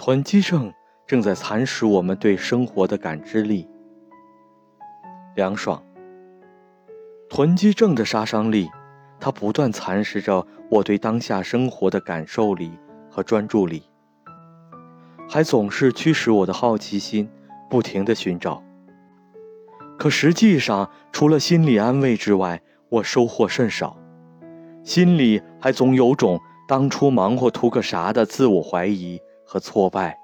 囤积症正在蚕食我们对生活的感知力。凉爽。囤积症的杀伤力，它不断蚕食着我对当下生活的感受力和专注力，还总是驱使我的好奇心不停地寻找。可实际上，除了心理安慰之外，我收获甚少，心里还总有种当初忙活图个啥的自我怀疑和挫败。